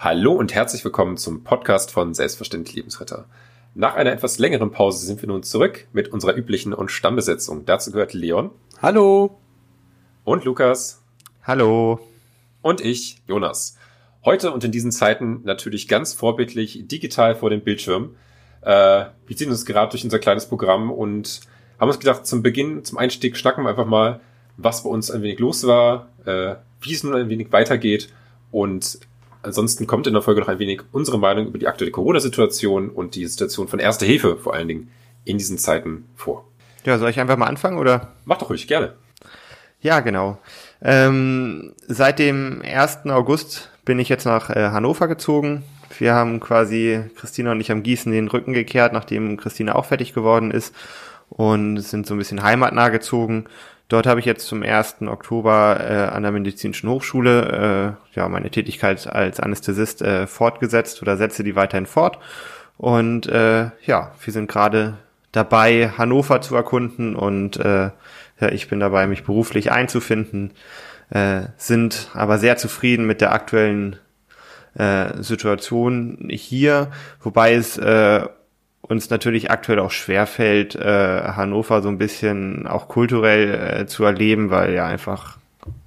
Hallo und herzlich willkommen zum Podcast von Selbstverständlich Lebensretter. Nach einer etwas längeren Pause sind wir nun zurück mit unserer üblichen und Stammbesetzung. Dazu gehört Leon. Hallo. Und Lukas. Hallo. Und ich, Jonas. Heute und in diesen Zeiten natürlich ganz vorbildlich digital vor dem Bildschirm. Äh, wir ziehen uns gerade durch unser kleines Programm und haben uns gedacht, zum Beginn, zum Einstieg schnacken wir einfach mal, was bei uns ein wenig los war, äh, wie es nun ein wenig weitergeht und ansonsten kommt in der Folge noch ein wenig unsere Meinung über die aktuelle Corona-Situation und die Situation von Erste Hilfe vor allen Dingen in diesen Zeiten vor. Ja, soll ich einfach mal anfangen oder? Mach doch ruhig, gerne. Ja, genau. Ähm, seit dem 1. August bin ich jetzt nach äh, Hannover gezogen. Wir haben quasi, Christina und ich am Gießen den Rücken gekehrt, nachdem Christina auch fertig geworden ist und sind so ein bisschen heimatnah gezogen. Dort habe ich jetzt zum 1. Oktober äh, an der Medizinischen Hochschule äh, ja meine Tätigkeit als Anästhesist äh, fortgesetzt oder setze die weiterhin fort. Und äh, ja, wir sind gerade dabei, Hannover zu erkunden und äh, ja, ich bin dabei, mich beruflich einzufinden, äh, sind aber sehr zufrieden mit der aktuellen äh, Situation hier, wobei es äh, uns natürlich aktuell auch schwerfällt, äh, Hannover so ein bisschen auch kulturell äh, zu erleben, weil ja einfach,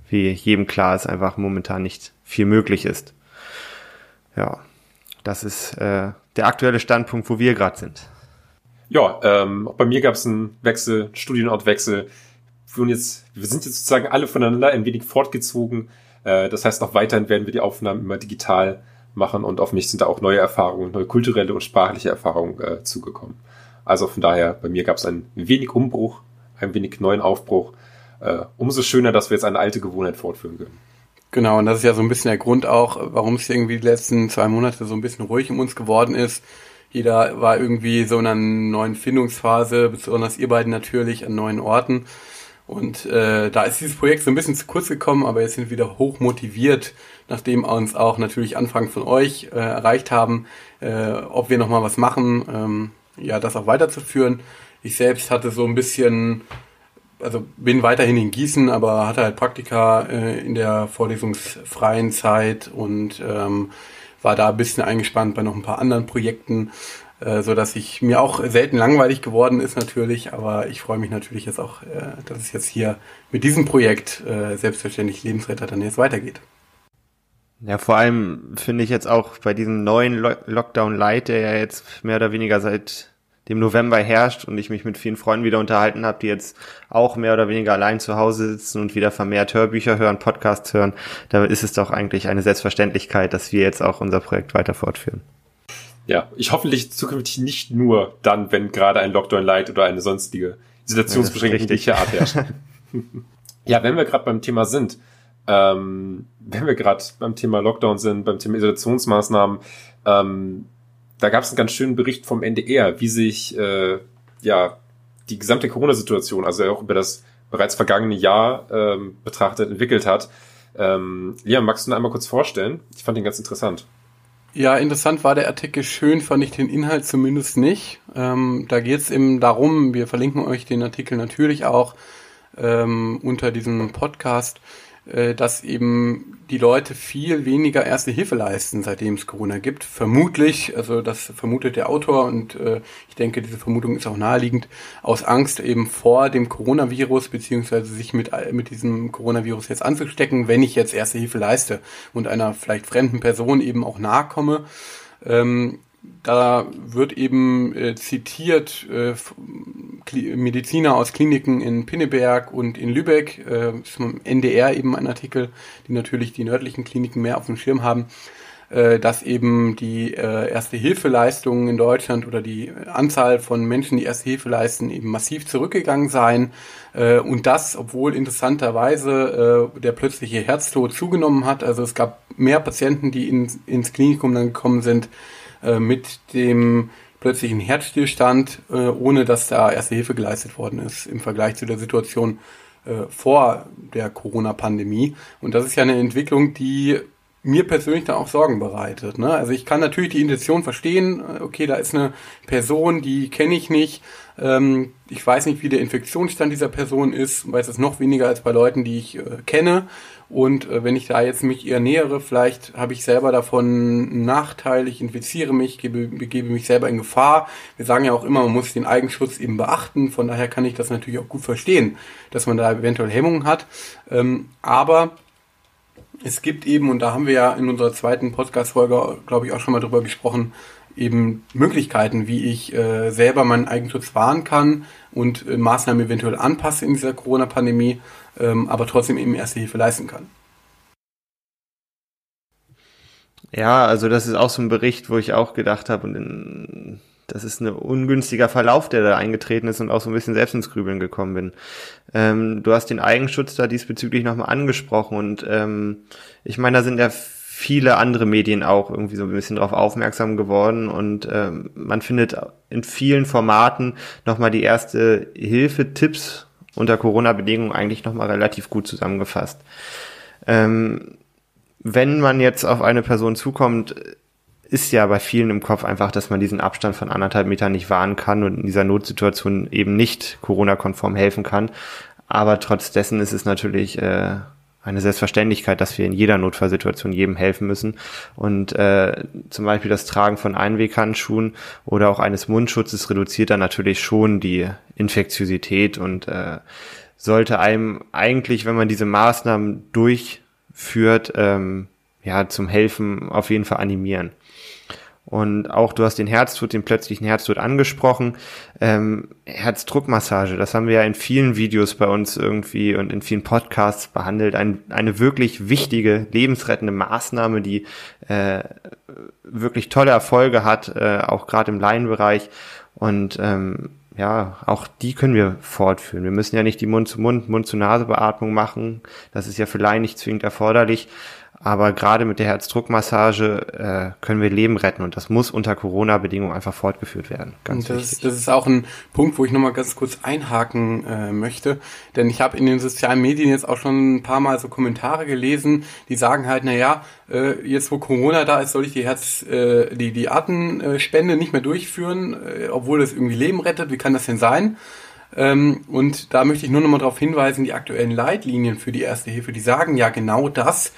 wie jedem klar ist, einfach momentan nicht viel möglich ist. Ja, das ist äh, der aktuelle Standpunkt, wo wir gerade sind. Ja, ähm, bei mir gab es einen Wechsel, Studienortwechsel. Wir, jetzt, wir sind jetzt sozusagen alle voneinander ein wenig fortgezogen. Äh, das heißt, auch weiterhin werden wir die Aufnahmen immer digital machen und auf mich sind da auch neue Erfahrungen, neue kulturelle und sprachliche Erfahrungen äh, zugekommen. Also von daher, bei mir gab es ein wenig Umbruch, ein wenig neuen Aufbruch. Äh, umso schöner, dass wir jetzt eine alte Gewohnheit fortführen können. Genau, und das ist ja so ein bisschen der Grund auch, warum es irgendwie die letzten zwei Monate so ein bisschen ruhig um uns geworden ist. Jeder war irgendwie so in einer neuen Findungsphase, besonders ihr beiden natürlich an neuen Orten. Und äh, da ist dieses Projekt so ein bisschen zu kurz gekommen, aber jetzt sind wir wieder hoch motiviert, nachdem uns auch natürlich Anfragen von euch äh, erreicht haben, äh, ob wir nochmal was machen, ähm, ja, das auch weiterzuführen. Ich selbst hatte so ein bisschen, also bin weiterhin in Gießen, aber hatte halt Praktika äh, in der vorlesungsfreien Zeit und ähm, war da ein bisschen eingespannt bei noch ein paar anderen Projekten, äh, so dass ich mir auch selten langweilig geworden ist natürlich, aber ich freue mich natürlich jetzt auch, äh, dass es jetzt hier mit diesem Projekt äh, selbstverständlich Lebensretter dann jetzt weitergeht. Ja, vor allem finde ich jetzt auch bei diesem neuen Lo Lockdown Light, der ja jetzt mehr oder weniger seit dem November herrscht und ich mich mit vielen Freunden wieder unterhalten habe, die jetzt auch mehr oder weniger allein zu Hause sitzen und wieder vermehrt Hörbücher hören, Podcasts hören, da ist es doch eigentlich eine Selbstverständlichkeit, dass wir jetzt auch unser Projekt weiter fortführen. Ja, ich hoffentlich zukünftig nicht nur dann, wenn gerade ein Lockdown Light oder eine sonstige Situationsbeschränkung ja, Art herrscht. ja, wenn wir gerade beim Thema sind, ähm, wenn wir gerade beim Thema Lockdown sind, beim Thema Isolationsmaßnahmen, ähm, da gab es einen ganz schönen Bericht vom NDR, wie sich äh, ja die gesamte Corona-Situation, also auch über das bereits vergangene Jahr ähm, betrachtet, entwickelt hat. Ähm, Liam, magst du ihn einmal kurz vorstellen? Ich fand ihn ganz interessant. Ja, interessant war der Artikel schön, fand ich den Inhalt zumindest nicht. Ähm, da geht es eben darum, wir verlinken euch den Artikel natürlich auch ähm, unter diesem Podcast, dass eben die Leute viel weniger Erste Hilfe leisten, seitdem es Corona gibt. Vermutlich, also das vermutet der Autor und äh, ich denke, diese Vermutung ist auch naheliegend, aus Angst eben vor dem Coronavirus beziehungsweise sich mit, mit diesem Coronavirus jetzt anzustecken, wenn ich jetzt Erste Hilfe leiste und einer vielleicht fremden Person eben auch nahe komme. Ähm, da wird eben äh, zitiert äh, Mediziner aus Kliniken in Pinneberg und in Lübeck, äh, vom NDR eben ein Artikel, die natürlich die nördlichen Kliniken mehr auf dem Schirm haben, äh, dass eben die äh, Erste-Hilfe-Leistungen in Deutschland oder die Anzahl von Menschen, die Erste Hilfe leisten, eben massiv zurückgegangen seien äh, und das, obwohl interessanterweise äh, der plötzliche Herztod zugenommen hat. Also es gab mehr Patienten, die in, ins Klinikum dann gekommen sind, äh, mit dem plötzlichen Herzstillstand, äh, ohne dass da erste Hilfe geleistet worden ist im Vergleich zu der Situation äh, vor der Corona-Pandemie. Und das ist ja eine Entwicklung, die mir persönlich dann auch Sorgen bereitet. Ne? Also ich kann natürlich die Intention verstehen, äh, okay, da ist eine Person, die kenne ich nicht, ähm, ich weiß nicht, wie der Infektionsstand dieser Person ist, weiß es noch weniger als bei Leuten, die ich äh, kenne Und äh, wenn ich da jetzt mich eher nähere, vielleicht habe ich selber davon einen Nachteil, ich infiziere mich, gebe, begebe mich selber in Gefahr. Wir sagen ja auch immer, man muss den Eigenschutz eben beachten. Von daher kann ich das natürlich auch gut verstehen, dass man da eventuell Hemmungen hat. Ähm, aber es gibt eben, und da haben wir ja in unserer zweiten Podcast-Folge, glaube ich, auch schon mal drüber gesprochen, eben Möglichkeiten, wie ich äh, selber meinen Eigenschutz wahren kann und äh, Maßnahmen eventuell anpasse in dieser Corona-Pandemie ähm, aber trotzdem eben Erste Hilfe leisten kann. Ja, also das ist auch so ein Bericht, wo ich auch gedacht habe, und in, das ist ein ungünstiger Verlauf, der da eingetreten ist und auch so ein bisschen selbst ins Grübeln gekommen bin. Ähm, du hast den Eigenschutz da diesbezüglich nochmal angesprochen und ähm, ich meine, da sind ja viele andere Medien auch irgendwie so ein bisschen darauf aufmerksam geworden und ähm, man findet in vielen Formaten nochmal die erste Hilfe-Tipps unter Corona-Bedingungen eigentlich nochmal relativ gut zusammengefasst. Ähm, wenn man jetzt auf eine Person zukommt, ist ja bei vielen im Kopf einfach, dass man diesen Abstand von anderthalb Metern nicht wahren kann und in dieser Notsituation eben nicht Corona-konform helfen kann. Aber trotz dessen ist es natürlich äh, eine Selbstverständlichkeit, dass wir in jeder Notfallsituation jedem helfen müssen. Und äh, zum Beispiel das Tragen von Einweghandschuhen oder auch eines Mundschutzes reduziert dann natürlich schon die Infektiosität und äh, sollte einem eigentlich, wenn man diese Maßnahmen durchführt, ähm, ja, zum Helfen auf jeden Fall animieren. Und auch du hast den Herztod, den plötzlichen Herztod angesprochen. Ähm, Herzdruckmassage, das haben wir ja in vielen Videos bei uns irgendwie und in vielen Podcasts behandelt. Ein, eine wirklich wichtige, lebensrettende Maßnahme, die äh, wirklich tolle Erfolge hat, äh, auch gerade im Laienbereich. Und ähm, ja, auch die können wir fortführen. Wir müssen ja nicht die Mund-zu-Mund, Mund-zu-Nase-Beatmung machen. Das ist ja für Laien nicht zwingend erforderlich. Aber gerade mit der Herzdruckmassage äh, können wir Leben retten und das muss unter Corona-Bedingungen einfach fortgeführt werden. Ganz das, wichtig. das ist auch ein Punkt, wo ich nochmal ganz kurz einhaken äh, möchte. Denn ich habe in den sozialen Medien jetzt auch schon ein paar Mal so Kommentare gelesen, die sagen halt, na ja, äh, jetzt wo Corona da ist, soll ich die Herz, äh, die, die Atemspende nicht mehr durchführen, äh, obwohl das irgendwie Leben rettet. Wie kann das denn sein? Ähm, und da möchte ich nur nochmal darauf hinweisen, die aktuellen Leitlinien für die Erste Hilfe, die sagen ja genau das,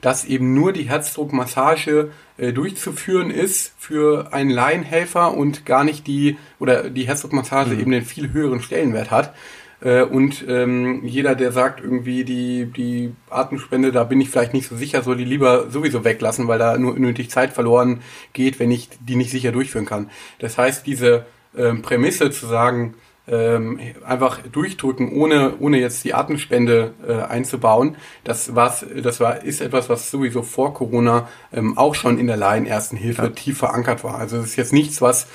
dass eben nur die Herzdruckmassage äh, durchzuführen ist für einen Laienhelfer und gar nicht die, oder die Herzdruckmassage mhm. eben den viel höheren Stellenwert hat. Äh, und ähm, jeder, der sagt, irgendwie die, die Atemspende, da bin ich vielleicht nicht so sicher, soll die lieber sowieso weglassen, weil da nur unnötig Zeit verloren geht, wenn ich die nicht sicher durchführen kann. Das heißt, diese ähm, Prämisse zu sagen, ähm, einfach durchdrücken, ohne, ohne jetzt die Atemspende äh, einzubauen. Das, war's, das war, ist etwas, was sowieso vor Corona ähm, auch schon in der Laien-Ersten Hilfe ja. tief verankert war. Also es ist jetzt nichts, was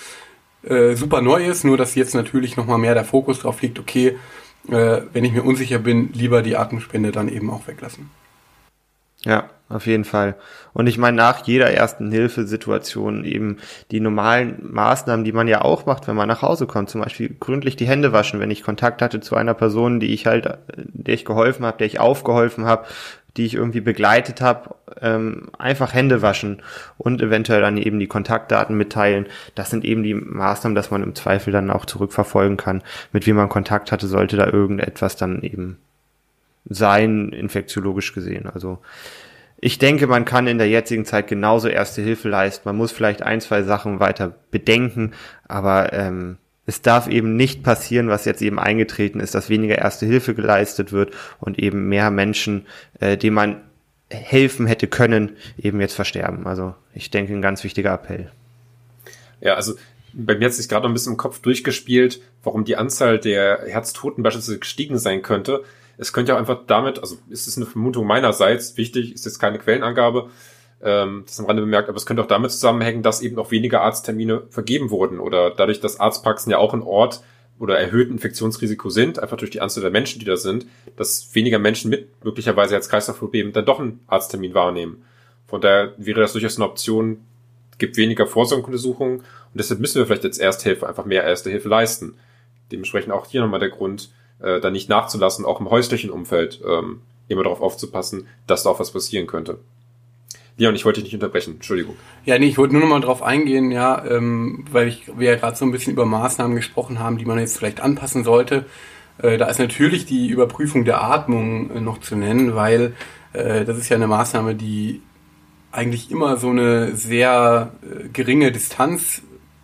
äh, super neu ist, nur dass jetzt natürlich nochmal mehr der Fokus drauf liegt, okay, äh, wenn ich mir unsicher bin, lieber die Atemspende dann eben auch weglassen. Ja, auf jeden Fall. Und ich meine, nach jeder ersten Hilfesituation eben die normalen Maßnahmen, die man ja auch macht, wenn man nach Hause kommt, zum Beispiel gründlich die Hände waschen, wenn ich Kontakt hatte zu einer Person, die ich halt, der ich geholfen habe, der ich aufgeholfen habe, die ich irgendwie begleitet habe, ähm, einfach Hände waschen und eventuell dann eben die Kontaktdaten mitteilen. Das sind eben die Maßnahmen, dass man im Zweifel dann auch zurückverfolgen kann, mit wem man Kontakt hatte, sollte da irgendetwas dann eben sein, infektiologisch gesehen. Also ich denke, man kann in der jetzigen Zeit genauso erste Hilfe leisten. Man muss vielleicht ein, zwei Sachen weiter bedenken, aber ähm, es darf eben nicht passieren, was jetzt eben eingetreten ist, dass weniger erste Hilfe geleistet wird und eben mehr Menschen, äh, denen man helfen hätte können, eben jetzt versterben. Also ich denke, ein ganz wichtiger Appell. Ja, also bei mir hat sich gerade ein bisschen im Kopf durchgespielt, warum die Anzahl der Herztoten beispielsweise gestiegen sein könnte. Es könnte ja einfach damit, also ist es eine Vermutung meinerseits, wichtig, ist jetzt keine Quellenangabe, ähm, das am Rande bemerkt, aber es könnte auch damit zusammenhängen, dass eben auch weniger Arzttermine vergeben wurden oder dadurch, dass Arztpraxen ja auch ein Ort oder erhöhten Infektionsrisiko sind, einfach durch die Anzahl der Menschen, die da sind, dass weniger Menschen mit möglicherweise als Kreislaufproblem dann doch einen Arzttermin wahrnehmen. Von daher wäre das durchaus eine Option, gibt weniger Vorsorgeuntersuchungen und deshalb müssen wir vielleicht als Ersthelfer einfach mehr Erste Hilfe leisten. Dementsprechend auch hier nochmal der Grund, äh, da nicht nachzulassen, auch im häuslichen Umfeld ähm, immer darauf aufzupassen, dass da auch was passieren könnte. Leon, ich wollte dich nicht unterbrechen, Entschuldigung. Ja, nee, ich wollte nur noch mal drauf eingehen, ja, ähm, weil ich, wir ja gerade so ein bisschen über Maßnahmen gesprochen haben, die man jetzt vielleicht anpassen sollte. Äh, da ist natürlich die Überprüfung der Atmung äh, noch zu nennen, weil äh, das ist ja eine Maßnahme, die eigentlich immer so eine sehr äh, geringe Distanz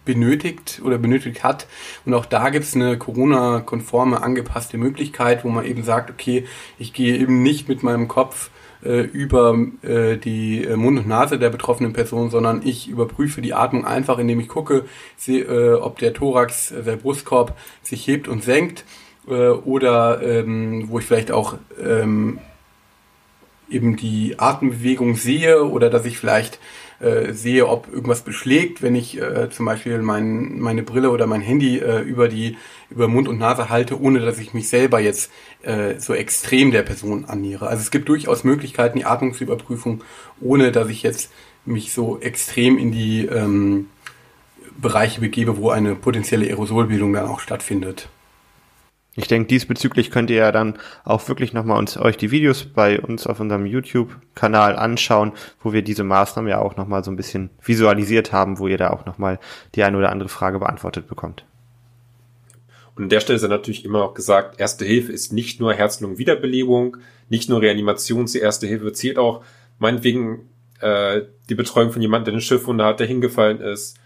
benötigt oder benötigt hat. Und auch da gibt es eine Corona-konforme angepasste Möglichkeit, wo man eben sagt, okay, ich gehe eben nicht mit meinem Kopf äh, über äh, die äh, Mund und Nase der betroffenen Person, sondern ich überprüfe die Atmung einfach, indem ich gucke, seh, äh, ob der Thorax, äh, der Brustkorb sich hebt und senkt äh, oder ähm, wo ich vielleicht auch ähm, eben die Atembewegung sehe oder dass ich vielleicht äh, sehe, ob irgendwas beschlägt, wenn ich äh, zum Beispiel mein, meine Brille oder mein Handy äh, über die über Mund und Nase halte, ohne dass ich mich selber jetzt äh, so extrem der Person annähere. Also es gibt durchaus Möglichkeiten, die Atmungsüberprüfung, ohne dass ich jetzt mich so extrem in die ähm, Bereiche begebe, wo eine potenzielle Aerosolbildung dann auch stattfindet. Ich denke, diesbezüglich könnt ihr ja dann auch wirklich nochmal uns, euch die Videos bei uns auf unserem YouTube-Kanal anschauen, wo wir diese Maßnahmen ja auch nochmal so ein bisschen visualisiert haben, wo ihr da auch nochmal die eine oder andere Frage beantwortet bekommt. Und an der Stelle ist ja natürlich immer noch gesagt, Erste Hilfe ist nicht nur Herz-Lungen-Wiederbelebung, nicht nur Reanimation zur Erste Hilfe, zählt auch meinetwegen äh, die Betreuung von jemandem, der eine Schiffwunde hat, der hingefallen ist,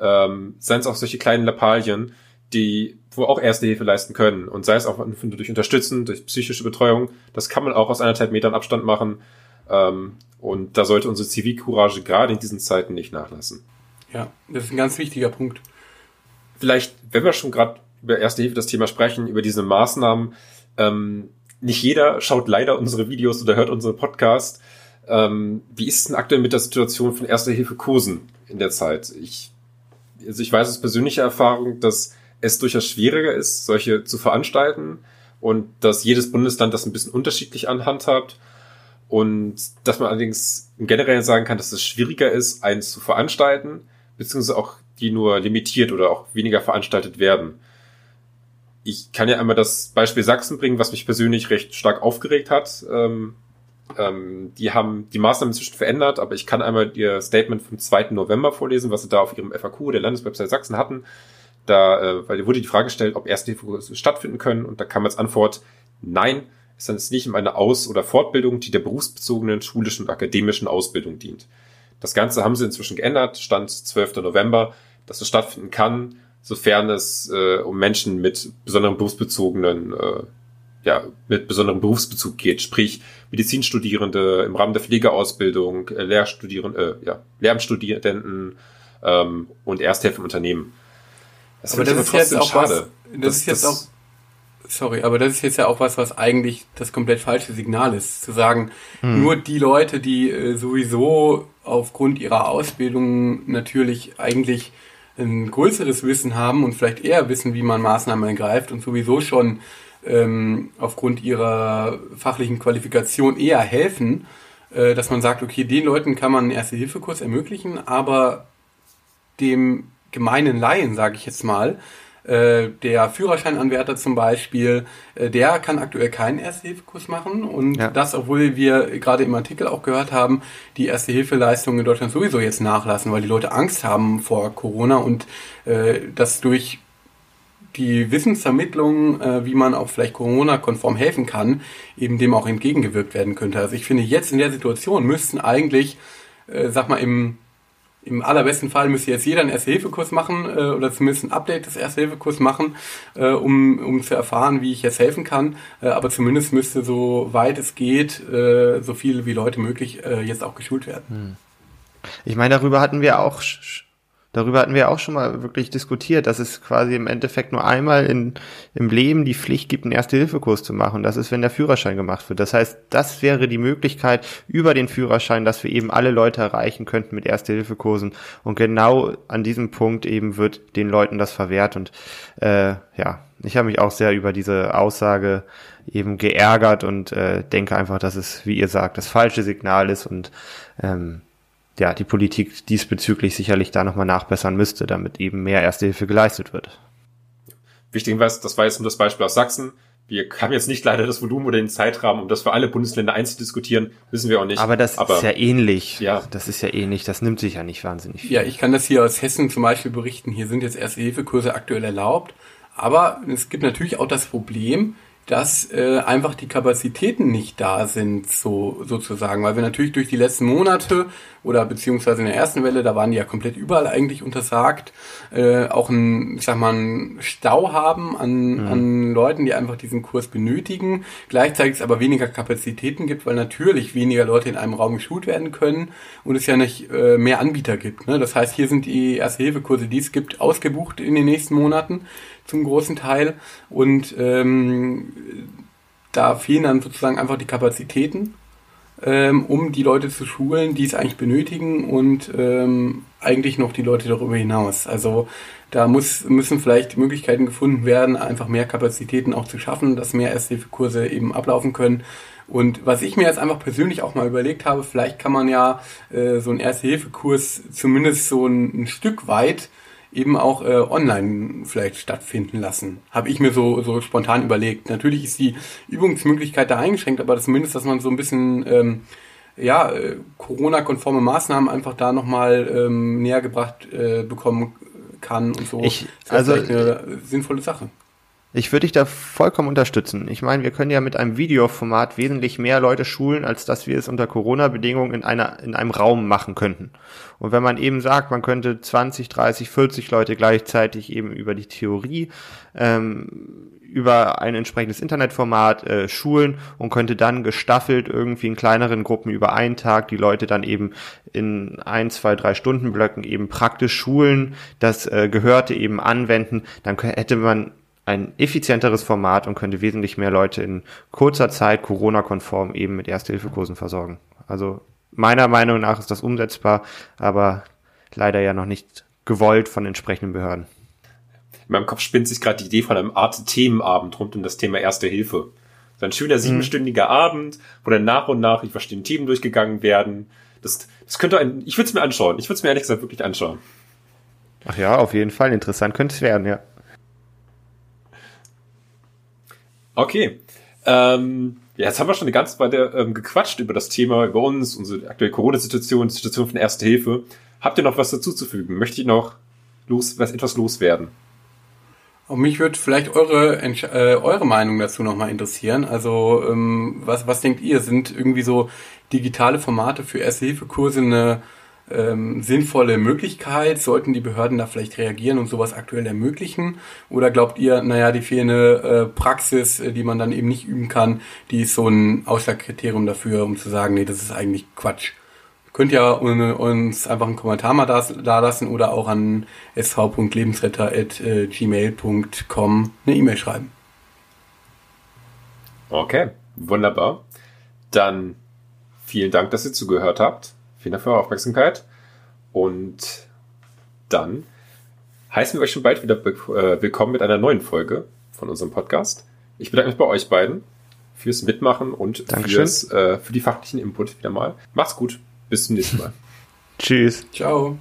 ähm, seien es auch solche kleinen Lappalien, die wo auch Erste Hilfe leisten können. Und sei es auch durch Unterstützen, durch psychische Betreuung, das kann man auch aus anderthalb Metern Abstand machen. Ähm, und da sollte unsere Zivilcourage gerade in diesen Zeiten nicht nachlassen. Ja, das ist ein ganz wichtiger Punkt. Vielleicht, wenn wir schon gerade über Erste Hilfe das Thema sprechen, über diese Maßnahmen, ähm, nicht jeder schaut leider unsere Videos oder hört unsere Podcast. Ähm, wie ist es denn aktuell mit der Situation von Erste Hilfe Kursen in der Zeit? Ich, also ich weiß aus persönlicher Erfahrung, dass es durchaus schwieriger ist, solche zu veranstalten und dass jedes Bundesland das ein bisschen unterschiedlich anhandhabt und dass man allerdings im Generellen sagen kann, dass es schwieriger ist, eins zu veranstalten, beziehungsweise auch die nur limitiert oder auch weniger veranstaltet werden. Ich kann ja einmal das Beispiel Sachsen bringen, was mich persönlich recht stark aufgeregt hat. Ähm, ähm, die haben die Maßnahmen inzwischen verändert, aber ich kann einmal ihr Statement vom 2. November vorlesen, was sie da auf ihrem FAQ der Landeswebsite Sachsen hatten. Da äh, weil wurde die Frage gestellt, ob Ersthilfekurse stattfinden können und da kam als Antwort, nein, es ist nicht um eine Aus- oder Fortbildung, die der berufsbezogenen schulischen und akademischen Ausbildung dient. Das Ganze haben sie inzwischen geändert, stand 12. November, dass es stattfinden kann, sofern es äh, um Menschen mit besonderen berufsbezogenen, äh, ja, mit besonderem Berufsbezug geht, sprich Medizinstudierende im Rahmen der Pflegeausbildung, äh, Lehrstudierende, äh, ja, Lehramtsstudenten ähm, und Ersthilfe im Unternehmen. Das aber das ist jetzt auch schade. was, das, das ist jetzt das auch, sorry, aber das ist jetzt ja auch was, was eigentlich das komplett falsche Signal ist, zu sagen, hm. nur die Leute, die äh, sowieso aufgrund ihrer Ausbildung natürlich eigentlich ein größeres Wissen haben und vielleicht eher wissen, wie man Maßnahmen ergreift und sowieso schon ähm, aufgrund ihrer fachlichen Qualifikation eher helfen, äh, dass man sagt, okay, den Leuten kann man einen Erste-Hilfe-Kurs ermöglichen, aber dem gemeinen Laien, sage ich jetzt mal, äh, der Führerscheinanwärter zum Beispiel, äh, der kann aktuell keinen Erste-Hilfe-Kurs machen und ja. das, obwohl wir gerade im Artikel auch gehört haben, die Erste-Hilfe-Leistungen in Deutschland sowieso jetzt nachlassen, weil die Leute Angst haben vor Corona und äh, das durch die Wissensvermittlung, äh, wie man auch vielleicht Corona-konform helfen kann, eben dem auch entgegengewirkt werden könnte. Also ich finde, jetzt in der Situation müssten eigentlich, äh, sag mal, im im allerbesten Fall müsste jetzt jeder einen Erste-Hilfe-Kurs machen äh, oder zumindest ein Update des Erste-Hilfe-Kurs machen, äh, um, um zu erfahren, wie ich jetzt helfen kann. Äh, aber zumindest müsste so weit es geht, äh, so viele wie Leute möglich äh, jetzt auch geschult werden. Hm. Ich meine, darüber hatten wir auch darüber hatten wir auch schon mal wirklich diskutiert, dass es quasi im Endeffekt nur einmal in, im Leben die Pflicht gibt, einen Erste-Hilfe-Kurs zu machen. Das ist, wenn der Führerschein gemacht wird. Das heißt, das wäre die Möglichkeit über den Führerschein, dass wir eben alle Leute erreichen könnten mit Erste-Hilfe-Kursen. Und genau an diesem Punkt eben wird den Leuten das verwehrt. Und äh, ja, ich habe mich auch sehr über diese Aussage eben geärgert und äh, denke einfach, dass es, wie ihr sagt, das falsche Signal ist und ähm, ja, die Politik diesbezüglich sicherlich da nochmal nachbessern müsste, damit eben mehr Erste Hilfe geleistet wird. Wichtig war, das war jetzt nur das Beispiel aus Sachsen. Wir haben jetzt nicht leider das Volumen oder den Zeitrahmen, um das für alle Bundesländer einzeln diskutieren, wissen wir auch nicht. Aber das Aber, ist ja ähnlich. Ja. Das ist ja ähnlich. Das nimmt sich ja nicht wahnsinnig viel. Ja, ich kann das hier aus Hessen zum Beispiel berichten. Hier sind jetzt Erste-Hilfe-Kurse aktuell erlaubt. Aber es gibt natürlich auch das Problem, dass äh, einfach die Kapazitäten nicht da sind, so sozusagen, weil wir natürlich durch die letzten Monate oder beziehungsweise in der ersten Welle, da waren die ja komplett überall eigentlich untersagt, äh, auch ein, ich sag mal, einen Stau haben an, mhm. an Leuten, die einfach diesen Kurs benötigen, gleichzeitig es aber weniger Kapazitäten gibt, weil natürlich weniger Leute in einem Raum geschult werden können und es ja nicht äh, mehr Anbieter gibt. Ne? Das heißt, hier sind die Erste-Hilfe-Kurse, die es gibt, ausgebucht in den nächsten Monaten zum großen Teil. Und ähm, da fehlen dann sozusagen einfach die Kapazitäten, ähm, um die Leute zu schulen, die es eigentlich benötigen und ähm, eigentlich noch die Leute darüber hinaus. Also da muss, müssen vielleicht Möglichkeiten gefunden werden, einfach mehr Kapazitäten auch zu schaffen, dass mehr Ersthilfekurse eben ablaufen können. Und was ich mir jetzt einfach persönlich auch mal überlegt habe, vielleicht kann man ja äh, so einen Erste-Hilfe-Kurs zumindest so ein, ein Stück weit eben auch äh, online vielleicht stattfinden lassen. Habe ich mir so, so spontan überlegt. Natürlich ist die Übungsmöglichkeit da eingeschränkt, aber zumindest, dass man so ein bisschen ähm, ja, äh, Corona-konforme Maßnahmen einfach da nochmal ähm, näher gebracht äh, bekommen kann und so. Ich, also eine sinnvolle Sache. Ich würde dich da vollkommen unterstützen. Ich meine, wir können ja mit einem Videoformat wesentlich mehr Leute schulen, als dass wir es unter Corona-Bedingungen in einer, in einem Raum machen könnten. Und wenn man eben sagt, man könnte 20, 30, 40 Leute gleichzeitig eben über die Theorie, ähm, über ein entsprechendes Internetformat äh, schulen und könnte dann gestaffelt irgendwie in kleineren Gruppen über einen Tag die Leute dann eben in ein, zwei, drei Stunden Blöcken eben praktisch schulen, das äh, Gehörte eben anwenden, dann hätte man ein effizienteres Format und könnte wesentlich mehr Leute in kurzer Zeit Corona-konform eben mit Erste-Hilfe-Kursen versorgen. Also meiner Meinung nach ist das umsetzbar, aber leider ja noch nicht gewollt von entsprechenden Behörden. In meinem Kopf spinnt sich gerade die Idee von einem Art Themenabend rund um das Thema Erste Hilfe. So ein schöner siebenstündiger mhm. Abend, wo dann nach und nach die verschiedenen Themen durchgegangen werden. Das, das könnte ein, ich würde es mir anschauen. Ich würde es mir ehrlich gesagt wirklich anschauen. Ach ja, auf jeden Fall. Interessant könnte es werden, ja. Okay. Ähm, ja, jetzt haben wir schon eine ganze Weile ähm, gequatscht über das Thema, über uns, unsere aktuelle Corona-Situation, die Situation von Erste Hilfe. Habt ihr noch was dazu zu fügen? Möchte ich noch los, was etwas loswerden? Und mich würde vielleicht eure, äh, eure Meinung dazu nochmal interessieren. Also, ähm, was, was denkt ihr? Sind irgendwie so digitale Formate für Erste-Hilfe-Kurse eine ähm, sinnvolle Möglichkeit? Sollten die Behörden da vielleicht reagieren und sowas aktuell ermöglichen? Oder glaubt ihr, naja, die fehlende äh, Praxis, äh, die man dann eben nicht üben kann, die ist so ein Ausschlagkriterium dafür, um zu sagen, nee, das ist eigentlich Quatsch? Könnt ihr uns einfach einen Kommentar mal da, da lassen oder auch an sv.lebensretter.gmail.com eine E-Mail schreiben. Okay, wunderbar. Dann vielen Dank, dass ihr zugehört habt. Vielen Dank für eure Aufmerksamkeit. Und dann heißen wir euch schon bald wieder äh, willkommen mit einer neuen Folge von unserem Podcast. Ich bedanke mich bei euch beiden fürs Mitmachen und fürs, äh, für die fachlichen Input wieder mal. Macht's gut. Bis zum nächsten Mal. Tschüss. Ciao.